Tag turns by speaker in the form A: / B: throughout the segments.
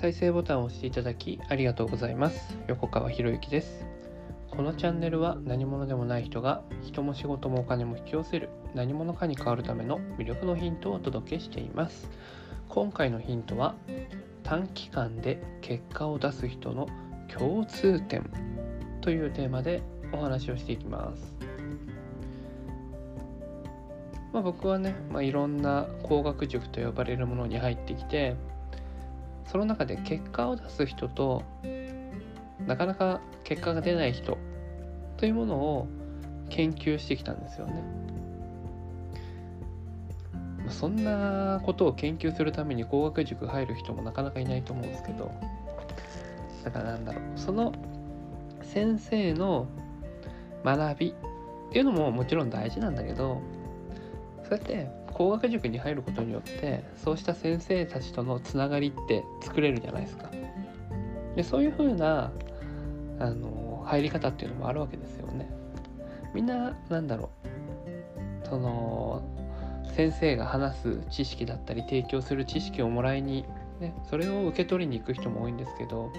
A: 再生ボタンを押していただきありがとうございます。横川博之です。このチャンネルは何者でもない人が人も仕事もお金も引き寄せる何者かに変わるための魅力のヒントをお届けしています。今回のヒントは短期間で結果を出す人の共通点。というテーマでお話をしていきます。まあ、僕はね、まあ、いろんな工学塾と呼ばれるものに入ってきてその中で結果を出す人となかなか結果が出ない人というものを研究してきたんですよね。そんなことを研究するために工学塾入る人もなかなかいないと思うんですけどだからなんだろうその先生の学びっていうのももちろん大事なんだけどそうやって工学塾に入ることによってそうした先生たちとのつながりって作れるじゃないですか。でそういう風なあの入り方っていうのもあるわけですよね。みんななんだろうその先生が話す知識だったり提供する知識をもらいに、ね、それを受け取りに行く人も多いんですけど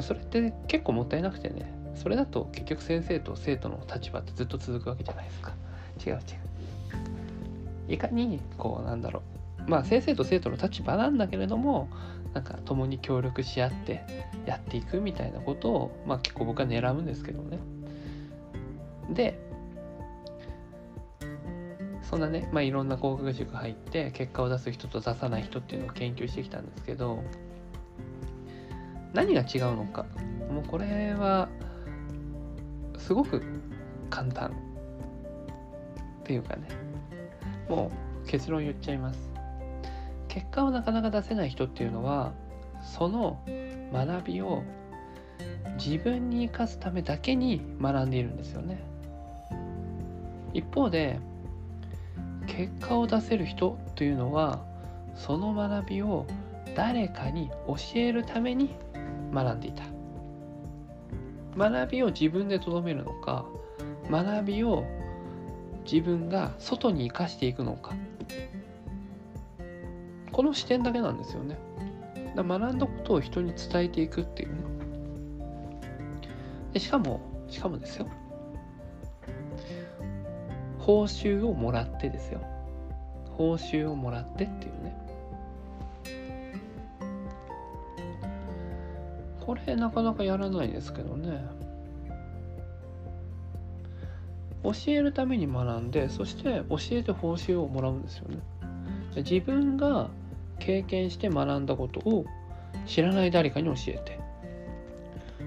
A: それって結構もったいなくてねそれだと結局先生と生徒の立場ってずっと続くわけじゃないですか。違う違う。いかにこうなんだろう。まあ先生と生徒の立場なんだけれどもなんか共に協力し合ってやっていくみたいなことをまあ結構僕は狙うんですけどね。でそんなね、まあ、いろんな工学塾入って結果を出す人と出さない人っていうのを研究してきたんですけど何が違うのか。もうこれはすごく簡単っていうかね。もう結論言っちゃいます。結果をなかなか出せない人っていうのはその学びを自分に生かすためだけに学んでいるんですよね。一方で結果を出せる人というのはその学びを誰かに教えるために学んでいた。学びを自分でとどめるのか学びを自分が外に生かしていくのか。この視点だけなんですよね。だ学んだことを人に伝えていくっていうねでしかもしかもですよ。報酬をもらってですよ。報酬をもらってっていうね。これなかなかやらないですけどね。教えるために学んでそして教えて報酬をもらうんですよね。自分が経験して学んだことを知らない誰かに教えて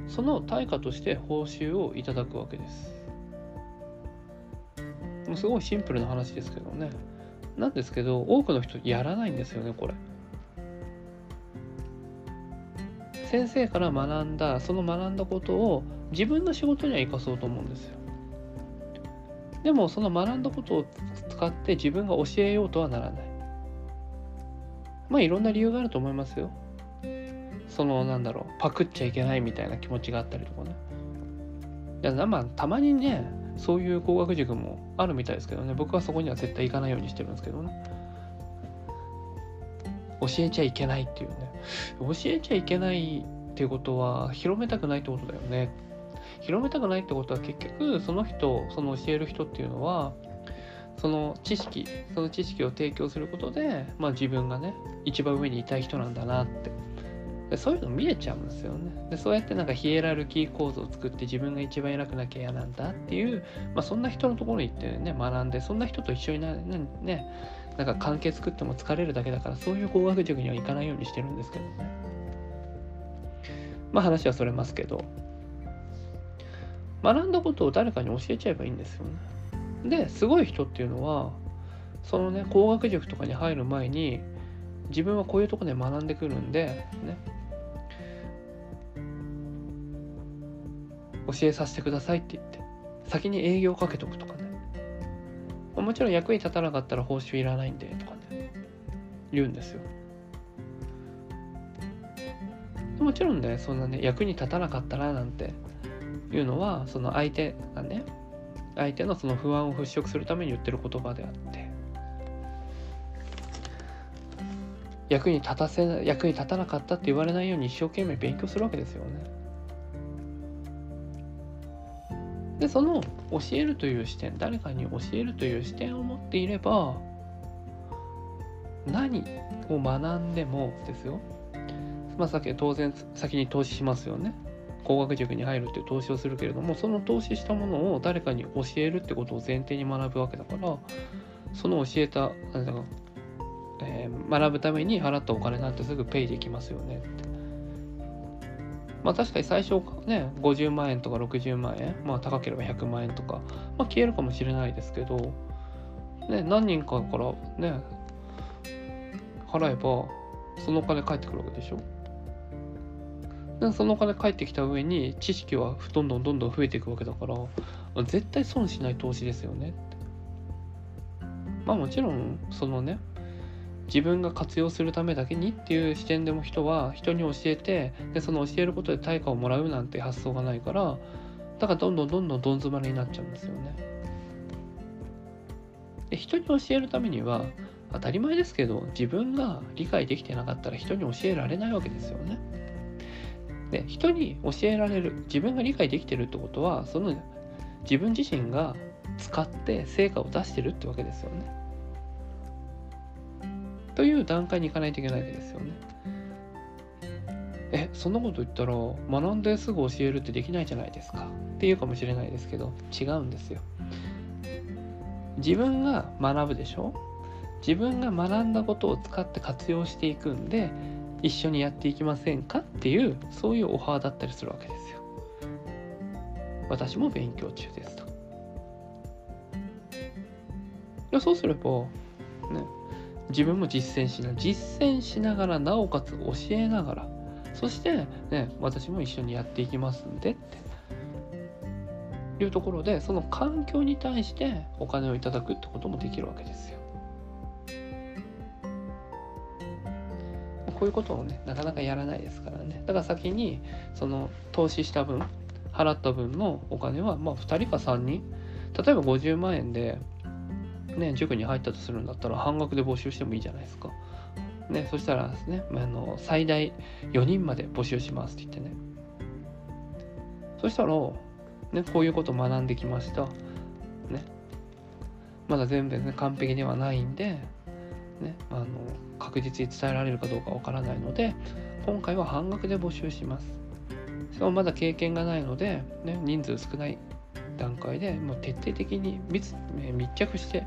A: その対価として報酬をいただくわけです。もうすごいシンプルな話ですけどね。なんですけど多くの人やらないんですよねこれ。先生から学んだその学んだことを自分の仕事には生かそうと思うんですよ。でもその学んだことを使って自分が教えようとはならない。まあいろんな理由があると思いますよ。そのなんだろうパクっちゃいけないみたいな気持ちがあったりとかね。いやまあたまにねそういう工学塾もあるみたいですけどね。僕はそこには絶対行かないようにしてるんですけどね。教えちゃいけないっていうね。教えちゃいけないっていうことは広めたくないってことだよね。広めたくないってことは結局その人その教える人っていうのはその知識その知識を提供することで、まあ、自分がね一番上にいたい人なんだなって。でそういうの見えちゃうんですよね。でそうやってなんかヒエラルキー構造を作って自分が一番偉くなきゃ嫌なんだっていう、まあ、そんな人のところに行ってね学んでそんな人と一緒になねねなんか関係作っても疲れるだけだからそういう工学塾には行かないようにしてるんですけどね。まあ話はそれますけど。学んだことを誰かに教えちゃえばいいんですよね。ですごい人っていうのはそのね工学塾とかに入る前に自分はこういうとこで学んでくるんでね。教えさせてくださいって言って先に営業かけとくとかね。もちろん役に立たなかったら報酬いらないんでとかね。言うんですよ。もちろんねそんなね役に立たなかったらなんていうのはその相手がね相手のその不安を払拭するために言ってる言葉であって役に立たせ役に立たなかったって言われないように一生懸命勉強するわけですよね。でその教えるという視点誰かに教えるという視点を持っていれば何を学んでもですよまあさっき当然先に投資しますよね高学塾に入るっていう投資をするけれどもその投資したものを誰かに教えるってことを前提に学ぶわけだからその教えたなんだか、えー、学ぶために払ったお金なんてすぐペイできますよねって。まあ確かに最初ね50万円とか60万円まあ高ければ100万円とか、まあ、消えるかもしれないですけど、ね、何人かからね払えばそのお金返ってくるわけでしょ。そのお金返ってきた上に知識はどんどんどんどん増えていくわけだから絶対損しない投資ですよねまあもちろんそのね自分が活用するためだけにっていう視点でも人は人に教えてでその教えることで対価をもらうなんて発想がないからだからどんどんどんどんどん詰まりになっちゃうんですよね。で人に教えるためには当たり前ですけど自分が理解できてなかったら人に教えられないわけですよね。で人に教えられる自分が理解できてるってことはその自分自身が使って成果を出してるってわけですよね。という段階に行かないといけないわけですよね。えそんなこと言ったら学んですぐ教えるってできないじゃないですかっていうかもしれないですけど違うんですよ。自分が学ぶでしょ？自分が学んだことを使って活用していくんで一緒にやっていきませんかっていうそういうオファーだったりするわけですよ。私も勉強中ですと。そうすればね自分も実践しな実践しながらなおかつ教えながらそしてね私も一緒にやっていきますんでっていうところでその環境に対してお金をいただくってこともできるわけですよ。こういうことをねなかなかやらないですからねだから先にその投資した分払った分のお金はまあ2人か3人例えば50万円でね塾に入ったとするんだったら半額で募集してもいいじゃないですか。ね、そしたらですね、あの最大4人まで募集しますって言ってね。そしたら、ね、こういうことを学んできました。ね。まだ全部ね、完璧ではないんで、ね、あの確実に伝えられるかどうかわからないので今回は半額で募集しますしかもまだ経験がないので、ね、人数少ない段階でもう徹底的に密密着して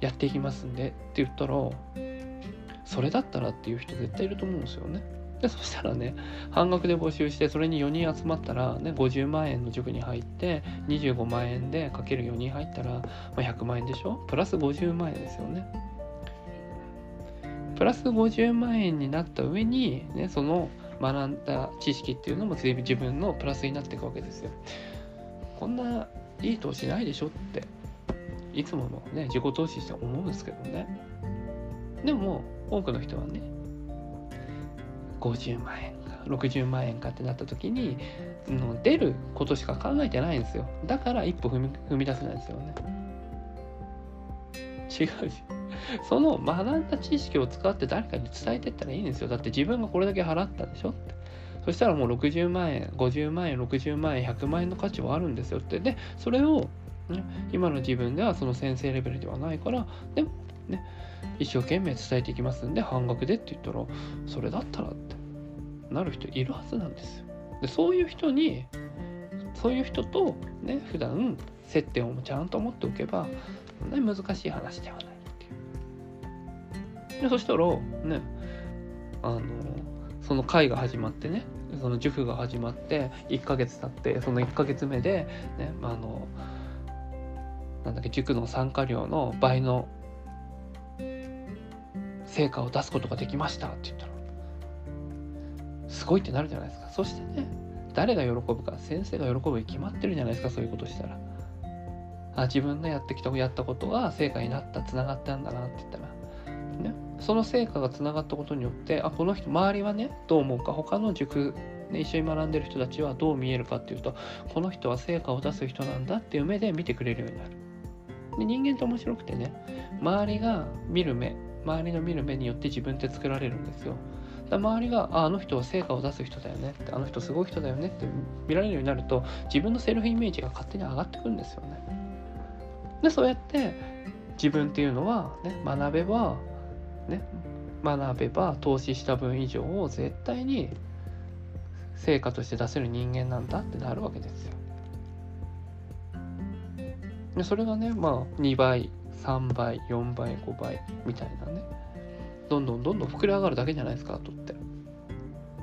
A: やっていきますんでって言ったらそれだったらっていう人絶対いると思うんですよね。でそしたらね半額で募集してそれに4人集まったら、ね、50万円の塾に入って25万円でかける4人入ったら、まあ、100万円でしょ？プラス50万円ですよね。プラス50万円になった上に、ね、その学んだ知識っていうのも全部自分のプラスになっていくわけですよ。こんないい投資ないでしょっていつものね自己投資して思うんですけどね。でも多くの人はね50万円か60万円かってなった時にの出ることしか考えてないんですよだから一歩踏み出せないんですよね違う その学んだ知識を使って誰かに伝えてったらいいんですよ。だって自分がこれだけ払ったでしょって。そしたらもう60万円、50万円、60万円、100万円の価値はあるんですよって。で、それを、ね、今の自分ではその先生レベルではないから、でもね、一生懸命伝えていきますんで、半額でって言ったら、それだったらってなる人いるはずなんですよ。で、そういう人に、そういう人とね、普段接点をちゃんと持っておけば、ね、難しい話ではない。でそしたらねあのその会が始まってねその塾が始まって1ヶ月経ってその1ヶ月目でねあのなんだっけ塾の参加料の倍の成果を出すことができましたって言ったらすごいってなるじゃないですか。そしてね誰が喜ぶか先生が喜ぶに決まってるじゃないですかそういうことしたら。あ自分のやってきたやったことが成果になったつながったんだなって言ったら、その成果がつながったことによってあこの人周りはねどう思うか他の塾、ね、一緒に学んでる人たちはどう見えるかっていうとこの人は成果を出す人なんだっていう目で見てくれるようになる。で人間って面白くてね周りが見る目周りの見る目によって自分って作られるんですよだ周りがああの人は成果を出す人だよねってあの人すごい人だよねって見られるようになると自分のセルフイメージが勝手に上がってくるんですよねでそうやって自分っていうのは、ね、学べば、ね、学べば投資した分以上を絶対に成果として出せる人間なんだってなるわけですよ。でそれがねまあ2倍3倍4倍5倍みたいなねどんどんどんどん膨れ上がるだけじゃないですかとって。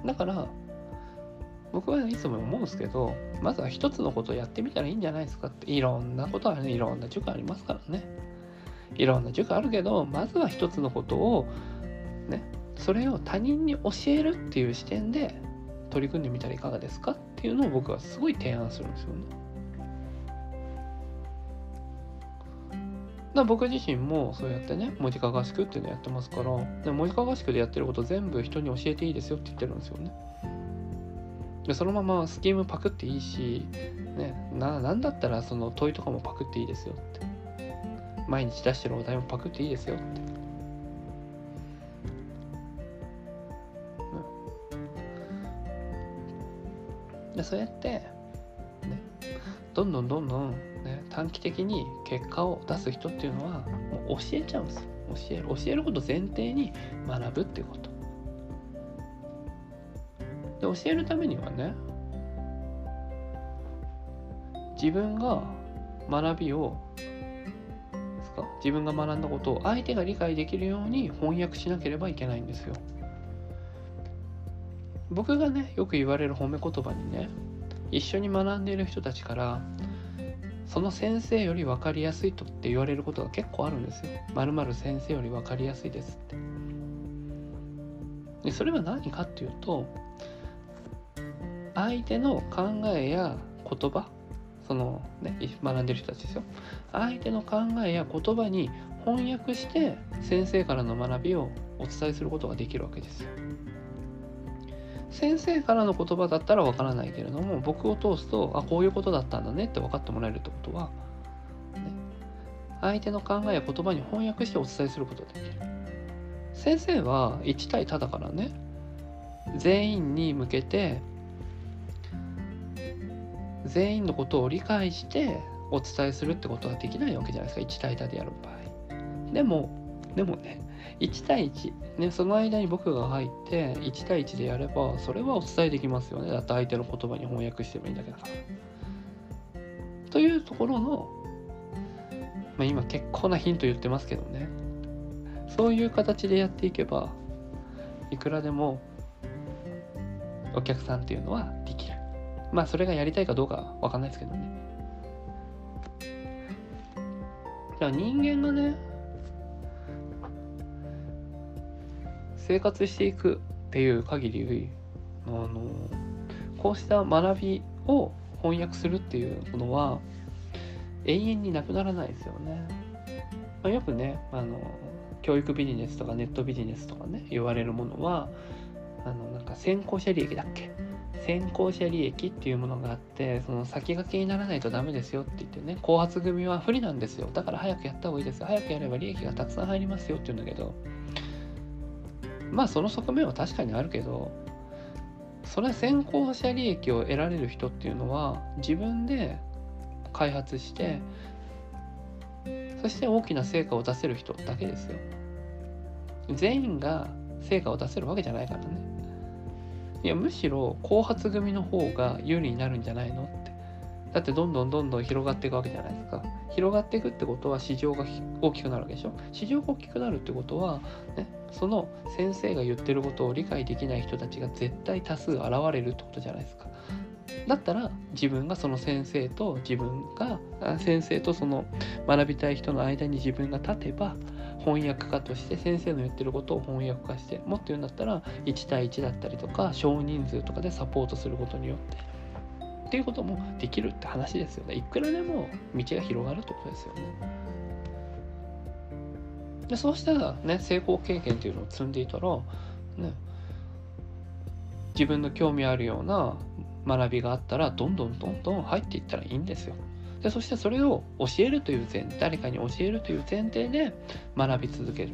A: だから僕はいつも思うんですけどまずは一つのことをやってみたらいいんじゃないですかって。いろんなことはね。いろんな塾ありますからね。いろんな塾あるけどまずは一つのことをねそれを他人に教えるっていう視点で取り組んでみたらいかがですかっていうのを僕はすごい提案するんですよね。だ僕自身もそうやってね文字化合宿っていうのやってますからで文字化合宿でやってること全部人に教えていいですよって言ってるんですよね。でそのままスキームパクっていいし、ね、ななんだったらその問いとかもパクっていいですよって毎日出してるお題もパクっていいですよって。うん、でそうやって、ね、どんどんどんどんね、短期的に結果を出す人っていうのはもう教えちゃうんですよ。教える教えること前提に学ぶっていうこと。で教えるためにはね自分が学びを自分が学んだことを相手が理解できるように翻訳しなければいけないんですよ僕がねよく言われる褒め言葉にね一緒に学んでいる人たちからその先生より分かりやすいとって言われることが結構あるんですよ。まる先生より分かりやすいですって。でそれは何かっていうと相手の考えや言葉そのね学んでる人たちですよ。相手の考えや言葉に翻訳して先生からの学びをお伝えすることができるわけですよ。先生からの言葉だったらわからないけれども僕を通すとあこういうことだったんだねって分かってもらえるってことは、ね、相手の考えや言葉に翻訳してお伝えすることができる。先生は1対多だからね。全員に向けて全員のことを理解してお伝えするってことはできないわけじゃないですか。1対多でやる場合。でもでもね1対1、ね、その間に僕が入って1対1でやればそれはお伝えできますよね。だって相手の言葉に翻訳してもいいんだけだから。というところの、まあ、今結構なヒント言ってますけどね。そういう形でやっていけばいくらでもお客さんっていうのはできる。まあそれがやりたいかどうかわかんないですけどねじゃあ人間がね生活していくっていう限りあのこうした学びを翻訳するっていうものは永遠になくならないですよね。まあ、よくねあの教育ビジネスとかネットビジネスとかね言われるものはあのなんか先行者利益だっけ先行者利益っていうものがあってその先駆けにならないとダメですよって言ってね後発組は不利なんですよ。だから早くやった方がいいです。早くやれば利益がたくさん入りますよって言うんだけどまあその側面は確かにあるけどそれは先行者利益を得られる人っていうのは自分で開発してそして大きな成果を出せる人だけですよ。全員が成果を出せるわけじゃないからね。いやむしろ後発組の方が有利になるんじゃないのって。だってどんどんどんどん広がっていくわけじゃないですか。広がっていくってことは市場が大きくなるわけでしょ。市場が大きくなるってことは、ね、その先生が言ってることを理解できない人たちが絶対多数現れるってことじゃないですか。だったら自分がその先生と自分が先生とその学びたい人の間に自分が立てば翻訳家として先生の言ってることを翻訳化してもっと言うんだったら1対1だったりとか少人数とかでサポートすることによってっていうこともできるって話ですよね。いくらでも道が広がるってことですよね。でそうしたらね成功経験っていうのを積んでいたらね自分の興味あるような学びがあったらどんどんどんどん入っていったらいいんですよ。でそしてそれを教えるという前誰かに教えるという前提で学び続ける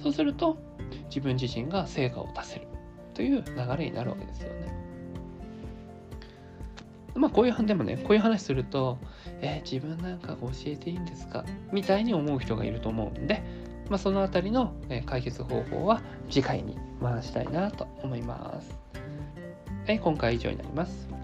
A: そうすると自分自身が成果を出せるという流れになるわけですよね。まあこういうでもねこういう話すると、えー、自分なんか教えていいんですか？みたいに思う人がいると思うんで、まあ、そのあたりの、解決方法は次回に回したいなと思います。はい、今回は以上になります。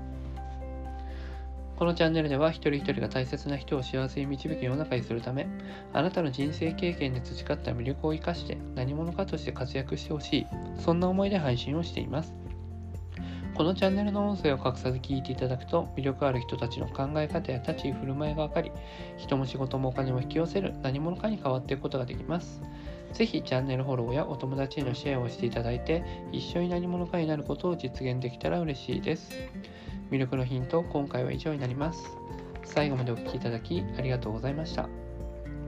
A: このチャンネルでは一人一人が大切な人を幸せに導く世の中にするため、あなたの人生経験で培った魅力を生かして何者かとして活躍してほしい、そんな思いで配信をしています。このチャンネルの音声を隠さず聞いていただくと魅力ある人たちの考え方や立ち居振る舞いが分かり人も仕事もお金も引き寄せる何者かに変わっていくことができますぜひチャンネルフォローやお友達へのシェアをしていただいて一緒に何者かになることを実現できたら嬉しいです魅力のヒント今回は以上になります。最後までお聴きいただきありがとうございました。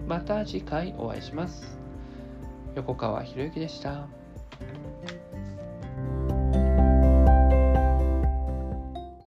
A: また次回お会いします。横川博之でした。